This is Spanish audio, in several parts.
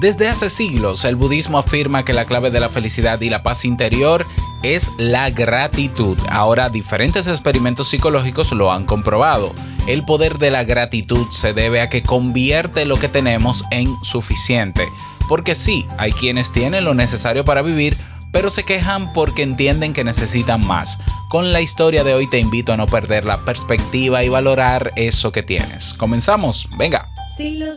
Desde hace siglos, el budismo afirma que la clave de la felicidad y la paz interior es la gratitud. Ahora, diferentes experimentos psicológicos lo han comprobado. El poder de la gratitud se debe a que convierte lo que tenemos en suficiente. Porque sí, hay quienes tienen lo necesario para vivir, pero se quejan porque entienden que necesitan más. Con la historia de hoy te invito a no perder la perspectiva y valorar eso que tienes. Comenzamos, venga. Si lo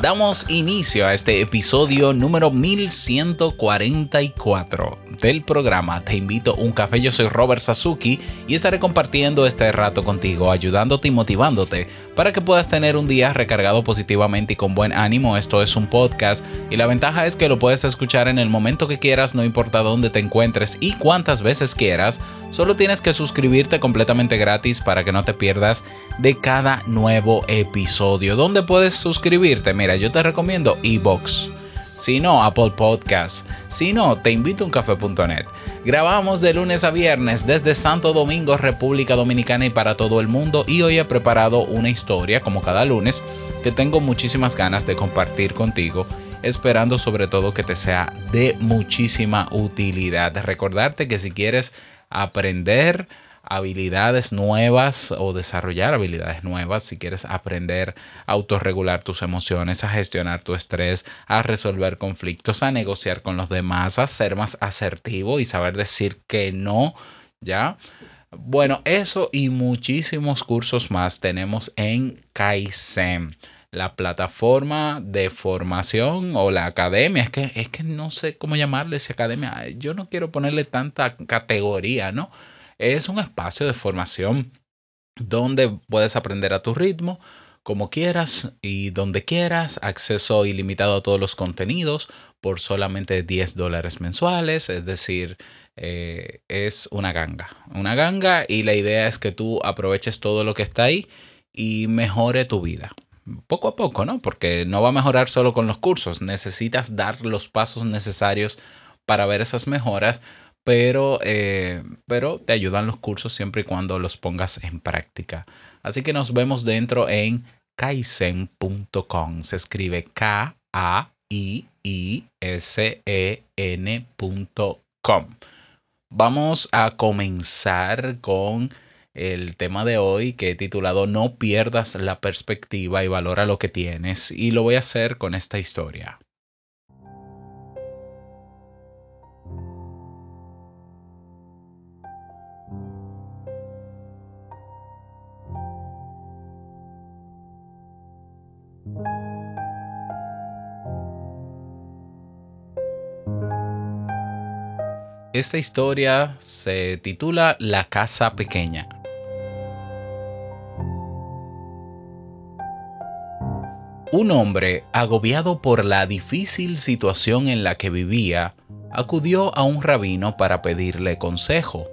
damos inicio a este episodio número 1144 del programa Te invito a un café. Yo soy Robert Sasuki y estaré compartiendo este rato contigo, ayudándote y motivándote para que puedas tener un día recargado positivamente y con buen ánimo. Esto es un podcast y la ventaja es que lo puedes escuchar en el momento que quieras, no importa dónde te encuentres y cuántas veces quieras. Solo tienes que suscribirte completamente gratis para que no te pierdas de cada nuevo episodio. ¿Dónde puedes suscribirte? Mira, yo te recomiendo iBox. Si no, Apple Podcast. Si no, te invito a uncafé.net. Grabamos de lunes a viernes desde Santo Domingo, República Dominicana y para todo el mundo. Y hoy he preparado una historia, como cada lunes, que tengo muchísimas ganas de compartir contigo. Esperando sobre todo que te sea de muchísima utilidad. Recordarte que si quieres aprender habilidades nuevas o desarrollar habilidades nuevas, si quieres aprender a autorregular tus emociones, a gestionar tu estrés, a resolver conflictos, a negociar con los demás, a ser más asertivo y saber decir que no, ¿ya? Bueno, eso y muchísimos cursos más tenemos en Kaizen la plataforma de formación o la academia. Es que, es que no sé cómo llamarle esa academia. Yo no quiero ponerle tanta categoría, ¿no? Es un espacio de formación donde puedes aprender a tu ritmo, como quieras y donde quieras, acceso ilimitado a todos los contenidos por solamente 10 dólares mensuales, es decir, eh, es una ganga, una ganga y la idea es que tú aproveches todo lo que está ahí y mejore tu vida. Poco a poco, ¿no? Porque no va a mejorar solo con los cursos, necesitas dar los pasos necesarios para ver esas mejoras, pero, eh, pero te ayudan los cursos siempre y cuando los pongas en práctica. Así que nos vemos dentro en kaizen.com. Se escribe K-A-I-I-S-E-N.com. Vamos a comenzar con el tema de hoy que he titulado No pierdas la perspectiva y valora lo que tienes. Y lo voy a hacer con esta historia. Esta historia se titula La casa pequeña. Un hombre, agobiado por la difícil situación en la que vivía, acudió a un rabino para pedirle consejo.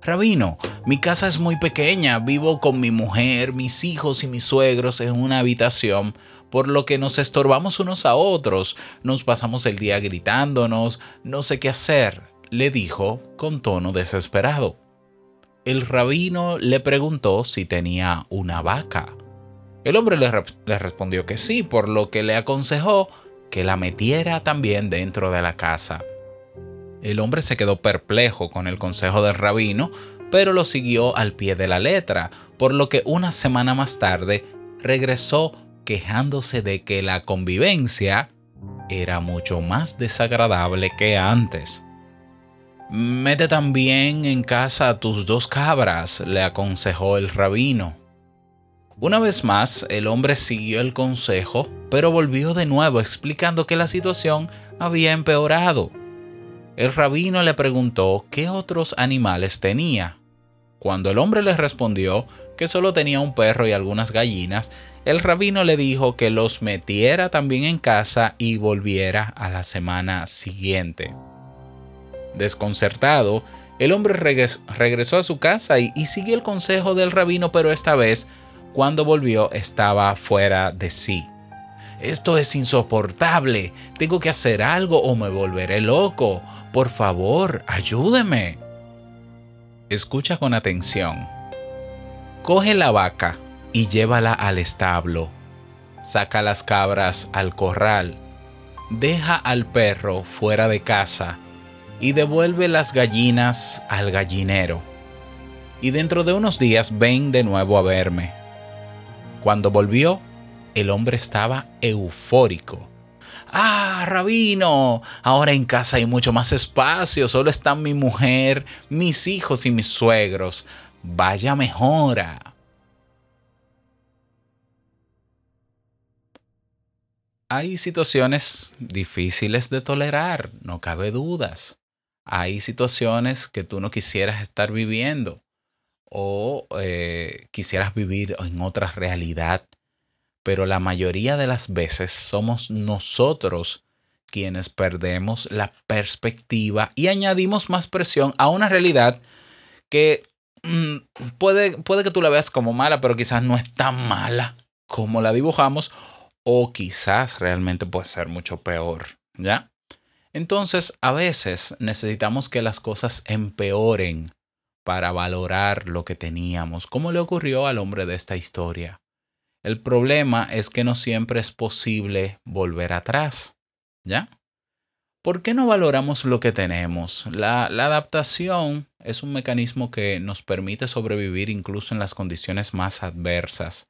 Rabino, mi casa es muy pequeña, vivo con mi mujer, mis hijos y mis suegros en una habitación, por lo que nos estorbamos unos a otros, nos pasamos el día gritándonos, no sé qué hacer, le dijo con tono desesperado. El rabino le preguntó si tenía una vaca. El hombre le, le respondió que sí, por lo que le aconsejó que la metiera también dentro de la casa. El hombre se quedó perplejo con el consejo del rabino, pero lo siguió al pie de la letra, por lo que una semana más tarde regresó quejándose de que la convivencia era mucho más desagradable que antes. Mete también en casa a tus dos cabras, le aconsejó el rabino. Una vez más, el hombre siguió el consejo, pero volvió de nuevo explicando que la situación había empeorado. El rabino le preguntó qué otros animales tenía. Cuando el hombre le respondió que solo tenía un perro y algunas gallinas, el rabino le dijo que los metiera también en casa y volviera a la semana siguiente. Desconcertado, el hombre regresó a su casa y, siguió el consejo del rabino, pero esta vez, cuando volvió, estaba fuera de sí. Esto es insoportable. Tengo que hacer algo o me volveré loco. Por favor, ayúdeme. Escucha con atención. Coge la vaca y llévala al establo. Saca las cabras al corral. Deja al perro fuera de casa y devuelve las gallinas al gallinero. Y dentro de unos días ven de nuevo a verme. Cuando volvió, el hombre estaba eufórico. Ah, rabino, ahora en casa hay mucho más espacio, solo están mi mujer, mis hijos y mis suegros. Vaya mejora. Hay situaciones difíciles de tolerar, no cabe dudas. Hay situaciones que tú no quisieras estar viviendo o eh, quisieras vivir en otra realidad pero la mayoría de las veces somos nosotros quienes perdemos la perspectiva y añadimos más presión a una realidad que mm, puede, puede que tú la veas como mala, pero quizás no es tan mala como la dibujamos o quizás realmente puede ser mucho peor, ¿ya? Entonces, a veces necesitamos que las cosas empeoren para valorar lo que teníamos, como le ocurrió al hombre de esta historia. El problema es que no siempre es posible volver atrás. ¿Ya? ¿Por qué no valoramos lo que tenemos? La, adaptación es un mecanismo que nos permite sobrevivir incluso en las condiciones más adversas.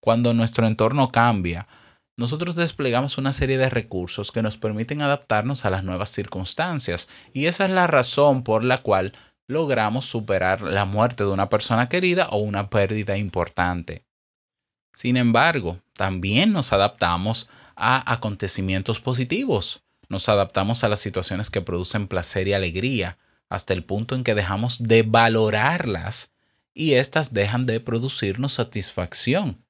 Cuando nuestro entorno cambia, nosotros desplegamos una serie de recursos que nos permiten adaptarnos a las nuevas circunstancias y esa es la razón por la cual logramos superar la muerte de una persona querida o una pérdida importante. Sin embargo, también nos adaptamos a acontecimientos positivos. Nos adaptamos a las situaciones que producen placer y alegría, hasta el punto en que dejamos de valorarlas y éstas dejan de producirnos satisfacción.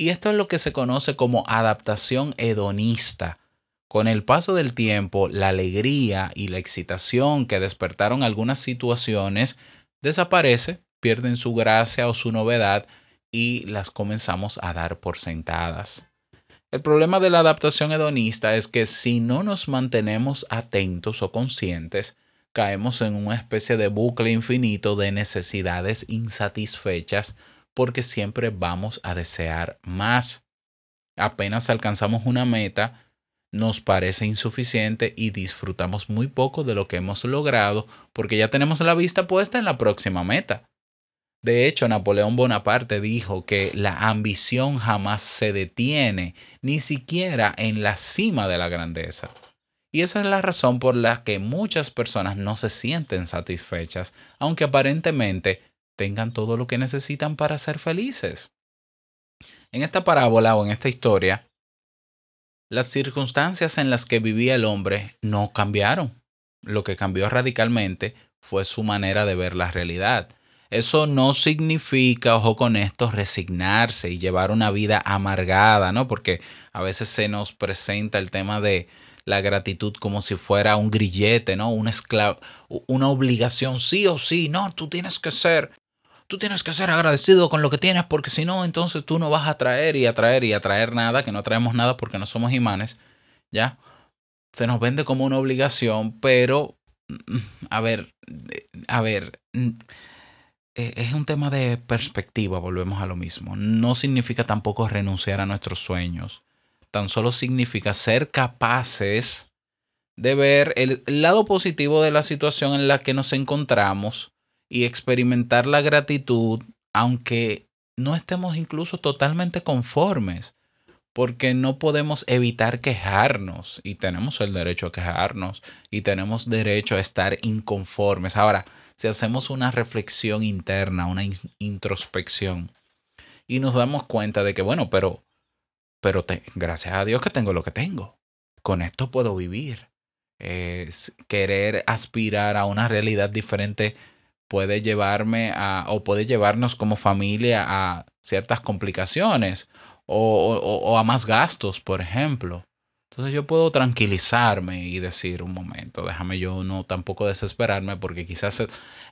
Y esto es lo que se conoce como adaptación hedonista. Con el paso del tiempo, la alegría y la excitación que despertaron algunas situaciones desaparece, pierden su gracia o su novedad y las comenzamos a dar por sentadas. El problema de la adaptación hedonista es que si no nos mantenemos atentos o conscientes, caemos en una especie de bucle infinito de necesidades insatisfechas porque siempre vamos a desear más. Apenas alcanzamos una meta, nos parece insuficiente y disfrutamos muy poco de lo que hemos logrado porque ya tenemos la vista puesta en la próxima meta. De hecho, Napoleón Bonaparte dijo que la ambición jamás se detiene, ni siquiera en la cima de la grandeza. Y esa es la razón por la que muchas personas no se sienten satisfechas, aunque aparentemente tengan todo lo que necesitan para ser felices. En esta parábola o en esta historia, las circunstancias en las que vivía el hombre no cambiaron. Lo que cambió radicalmente fue su manera de ver la realidad eso no significa, ojo con esto, resignarse y llevar una vida amargada, ¿no? Porque a veces se nos presenta el tema de la gratitud como si fuera un grillete, ¿no? Una una obligación, sí o sí, no, tú tienes que ser, tú tienes que ser agradecido con lo que tienes porque si no, entonces tú no vas a traer y a traer y a traer nada, que no traemos nada porque no somos imanes, ¿ya? Se nos vende como una obligación, pero, mm, a ver, a ver, eh, es un tema de perspectiva, volvemos a lo mismo. No significa tampoco renunciar a nuestros sueños. Tan solo significa ser capaces de ver el lado positivo de la situación en la que nos encontramos y experimentar la gratitud, aunque no estemos incluso totalmente conformes, porque no podemos evitar quejarnos y tenemos el derecho a quejarnos y tenemos derecho a estar inconformes. Ahora, si hacemos una reflexión interna, una in- introspección y nos damos cuenta de que, bueno, pero, pero gracias a Dios que tengo lo que tengo. Con esto puedo vivir. Eh, s- querer aspirar a una realidad diferente puede llevarme a, o puede llevarnos como familia a ciertas complicaciones o, o- a más gastos, por ejemplo. Entonces yo puedo tranquilizarme y decir un momento, déjame yo no tampoco desesperarme porque quizás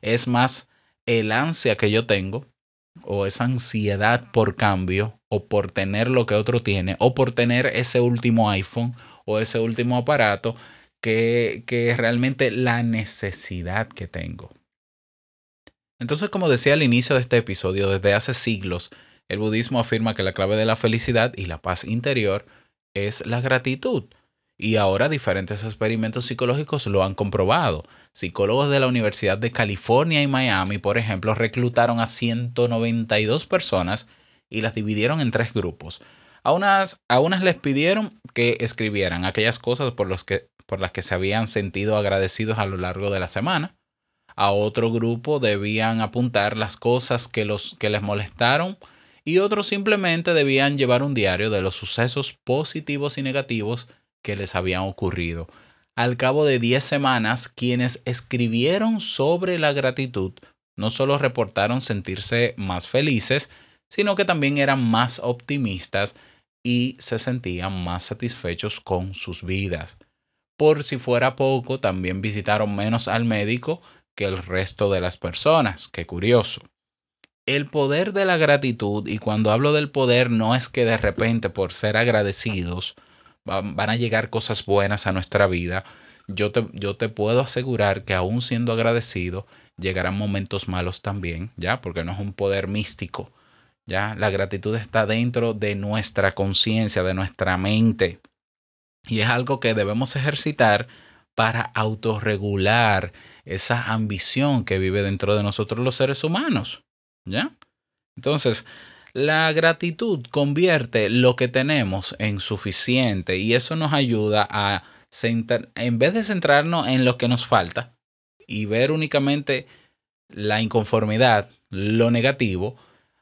es, más el ansia que yo tengo o esa ansiedad por cambio o por tener lo que otro tiene o por tener ese último iPhone o ese último aparato que, que realmente la necesidad que tengo. Entonces, como decía al inicio de este episodio, desde hace siglos, el budismo afirma que la clave de la felicidad y la paz interior es la gratitud. Y ahora diferentes experimentos psicológicos lo han comprobado. Psicólogos de la Universidad de California y Miami, por ejemplo, reclutaron a 192 personas y las dividieron en tres grupos. A unas, a unas les pidieron que escribieran aquellas cosas por, los que, por las que se habían sentido agradecidos a lo largo de la semana. A otro grupo debían apuntar las cosas que, los, que les molestaron y otros simplemente debían llevar un diario de los sucesos positivos y negativos que les habían ocurrido. Al cabo de 10 semanas, quienes escribieron sobre la gratitud no solo reportaron sentirse más felices, sino que también eran más optimistas y se sentían más satisfechos con sus vidas. Por si fuera poco, también visitaron menos al médico que el resto de las personas. Qué curioso. El poder de la gratitud, y cuando hablo del poder no es que de repente por ser agradecidos van, a llegar cosas buenas a nuestra vida. Yo te, yo te puedo asegurar que aún siendo agradecido, llegarán momentos malos también, ¿ya? Porque no es un poder místico, ¿ya? La gratitud está dentro de nuestra conciencia, de nuestra mente. Y es algo que debemos ejercitar para autorregular esa ambición que vive dentro de nosotros los seres humanos, ¿ya? Entonces, la gratitud convierte lo que tenemos en suficiente y eso nos ayuda a, centrar, en vez de centrarnos en lo que nos falta y ver únicamente la inconformidad, lo negativo,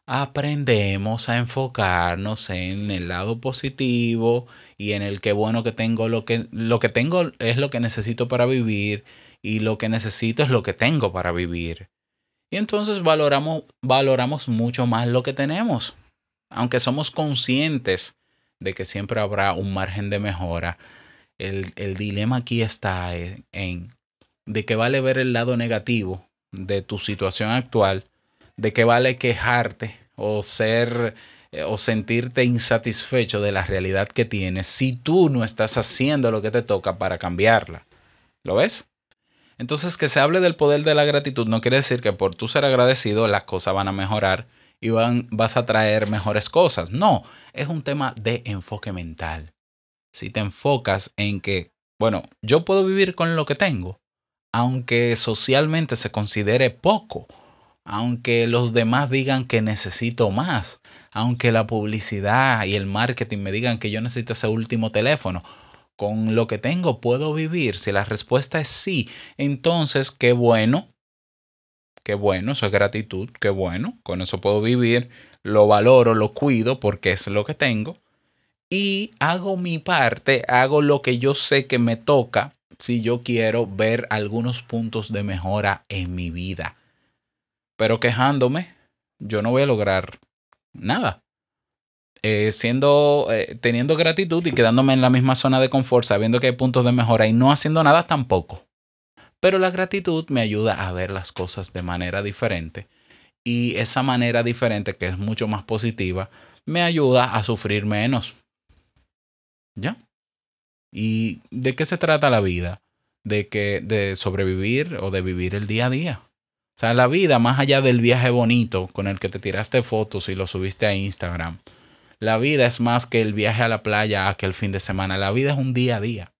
aprendemos a enfocarnos en el lado positivo y en el que bueno que tengo lo que lo que tengo es lo que necesito para vivir y lo que necesito es lo que tengo para vivir. Y entonces valoramos valoramos mucho más lo que tenemos. Aunque somos conscientes de que siempre habrá un margen de mejora, el, el dilema aquí está en, en de que vale ver el lado negativo de tu situación actual, de que vale quejarte o ser eh, o sentirte insatisfecho de la realidad que tienes si tú no estás haciendo lo que te toca para cambiarla. ¿Lo ves? Entonces, que se hable del poder de la gratitud no quiere decir que por tú ser agradecido las cosas van a mejorar y van, vas a traer mejores cosas. No, es un tema de enfoque mental. Si te enfocas en que, bueno, yo puedo vivir con lo que tengo, aunque socialmente se considere poco, aunque los demás digan que necesito más, aunque la publicidad y el marketing me digan que yo necesito ese último teléfono, con lo que tengo puedo vivir. Si la respuesta es sí, entonces qué bueno, qué bueno, eso es gratitud, qué bueno, con eso puedo vivir, lo valoro, lo cuido porque es lo que tengo y hago mi parte, hago lo que yo sé que me toca si yo quiero ver algunos puntos de mejora en mi vida. Pero quejándome, yo no voy a lograr nada. Eh, siendo, eh, teniendo gratitud y quedándome en la misma zona de confort, sabiendo que hay puntos de mejora y no haciendo nada tampoco. Pero la gratitud me ayuda a ver las cosas de manera diferente. Y esa manera diferente, que es mucho más positiva, me ayuda a sufrir menos. ¿Ya? ¿Y de qué se trata la vida? De que de sobrevivir o de vivir el día a día. O sea, la vida, más allá del viaje bonito con el que te tiraste fotos y lo subiste a Instagram, la vida es más que el viaje a la playa aquel fin de semana. La vida es un día a día.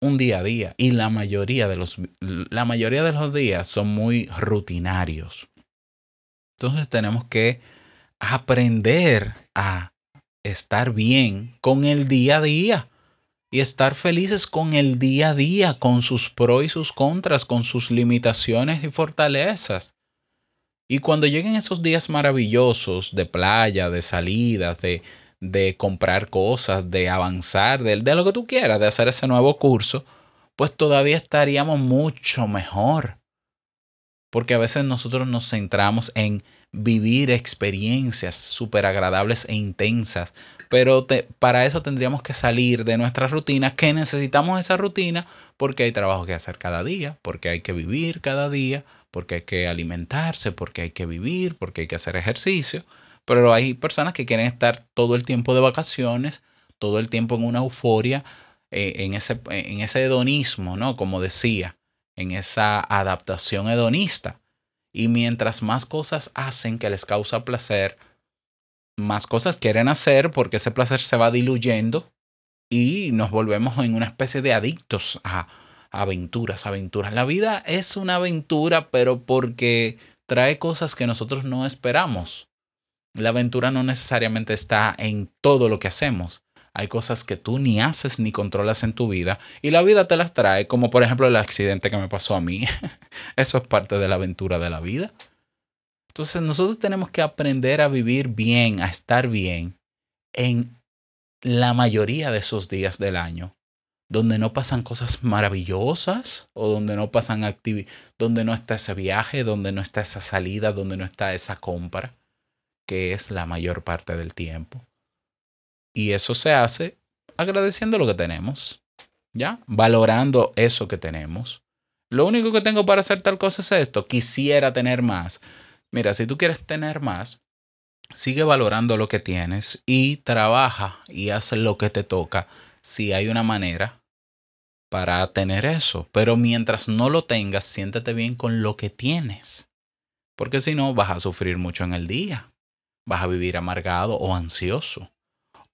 un día a día y la mayoría de los, la mayoría de los días son muy rutinarios. Entonces tenemos que aprender a estar bien con el día a día y estar felices con el día a día, con sus pros y sus contras, con sus limitaciones y fortalezas. Y cuando lleguen esos días maravillosos de playa, de salidas, de, de comprar cosas, de avanzar, de, de lo que tú quieras, de hacer ese nuevo curso, pues todavía estaríamos mucho mejor. Porque a veces nosotros nos centramos en vivir experiencias súper agradables e intensas, pero para eso tendríamos que salir de nuestra rutina, que necesitamos esa rutina porque hay trabajo que hacer cada día, porque hay que vivir cada día, porque hay que alimentarse, porque hay que vivir, porque hay que hacer ejercicio. Pero hay personas que quieren estar todo el tiempo de vacaciones, todo el tiempo en una euforia, eh, en, ese, en ese hedonismo, ¿no? Como decía, en esa adaptación hedonista. Y mientras más cosas hacen que les causa placer, más cosas quieren hacer porque ese placer se va diluyendo y nos volvemos en una especie de adictos a aventuras, aventuras. La vida es una aventura, pero porque trae cosas que nosotros no esperamos. La aventura no necesariamente está en todo lo que hacemos. Hay cosas que tú ni haces ni controlas en tu vida y la vida te las trae, como por ejemplo el accidente que me pasó a mí. Eso es parte de la aventura de la vida. Entonces nosotros tenemos que aprender a vivir bien, a estar bien en la mayoría de esos días del año, donde no pasan cosas maravillosas o donde no pasan actividades, donde no está ese viaje, donde no está esa salida, donde no está esa compra, que es la mayor parte del tiempo. Y eso se hace agradeciendo lo que tenemos, ¿ya? Valorando eso que tenemos. Lo único que tengo para hacer tal cosa es esto. Quisiera tener más. Mira, si tú quieres tener más, sigue valorando lo que tienes y trabaja y haz lo que te toca si hay una manera para tener eso. Pero mientras no lo tengas, siéntete bien con lo que tienes. Porque si no, vas a sufrir mucho en el día. Vas a vivir amargado o ansioso.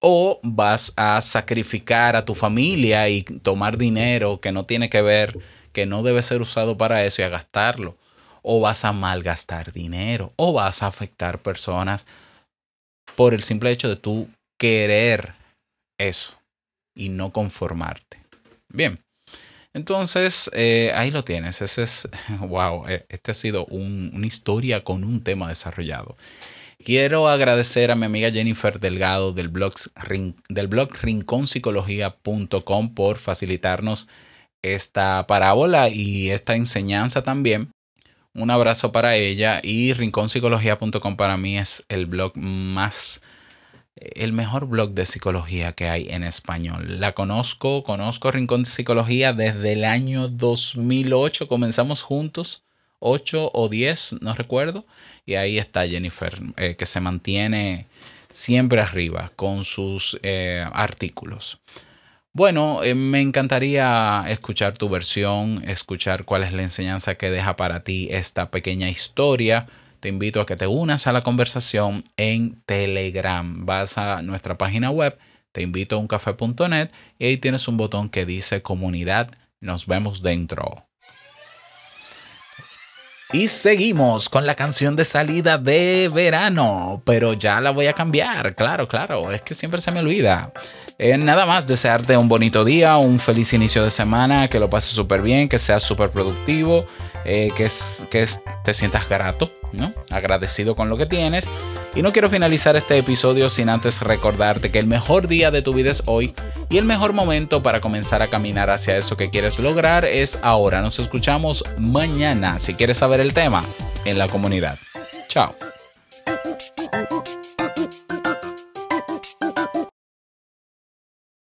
O vas a sacrificar a tu familia y tomar dinero que no tiene que ver, que no debe ser usado para eso y a gastarlo. O vas a malgastar dinero. O vas a afectar personas por el simple hecho de tú querer eso y no conformarte. Bien, entonces eh, ahí lo tienes. Ese es, wow, eh, este ha sido un- una historia con un tema desarrollado. Quiero agradecer a mi amiga Jennifer Delgado del blog, del blog por facilitarnos esta parábola y esta enseñanza también. Un abrazo para ella y rinconpsicología.com para mí es el blog más, el mejor blog de psicología que hay en español. La conozco, conozco Rincón Psicología desde el año 2008, comenzamos juntos, 8 o 10, no recuerdo, y ahí está Jennifer, eh, que se mantiene siempre arriba con sus eh, artículos. Bueno, eh, me encantaría escuchar tu versión, escuchar cuál es la enseñanza que deja para ti esta pequeña historia. Te invito a que te unas a la conversación en Telegram. Vas a nuestra página web, te invito a uncafe.net y ahí tienes un botón que dice comunidad. Nos vemos dentro. Y seguimos con la canción de salida de verano, pero ya la voy a cambiar, claro, claro, es que siempre se me olvida. Eh, nada más desearte un bonito día, un feliz inicio de semana, que lo pases súper bien, que seas súper productivo, eh, que, que te sientas grato, ¿no? agradecido con lo que tienes. Y no quiero finalizar este episodio sin antes recordarte que el mejor día de tu vida es hoy y el mejor momento para comenzar a caminar hacia eso que quieres lograr es ahora. Nos escuchamos mañana si quieres saber el tema en la comunidad. Chao.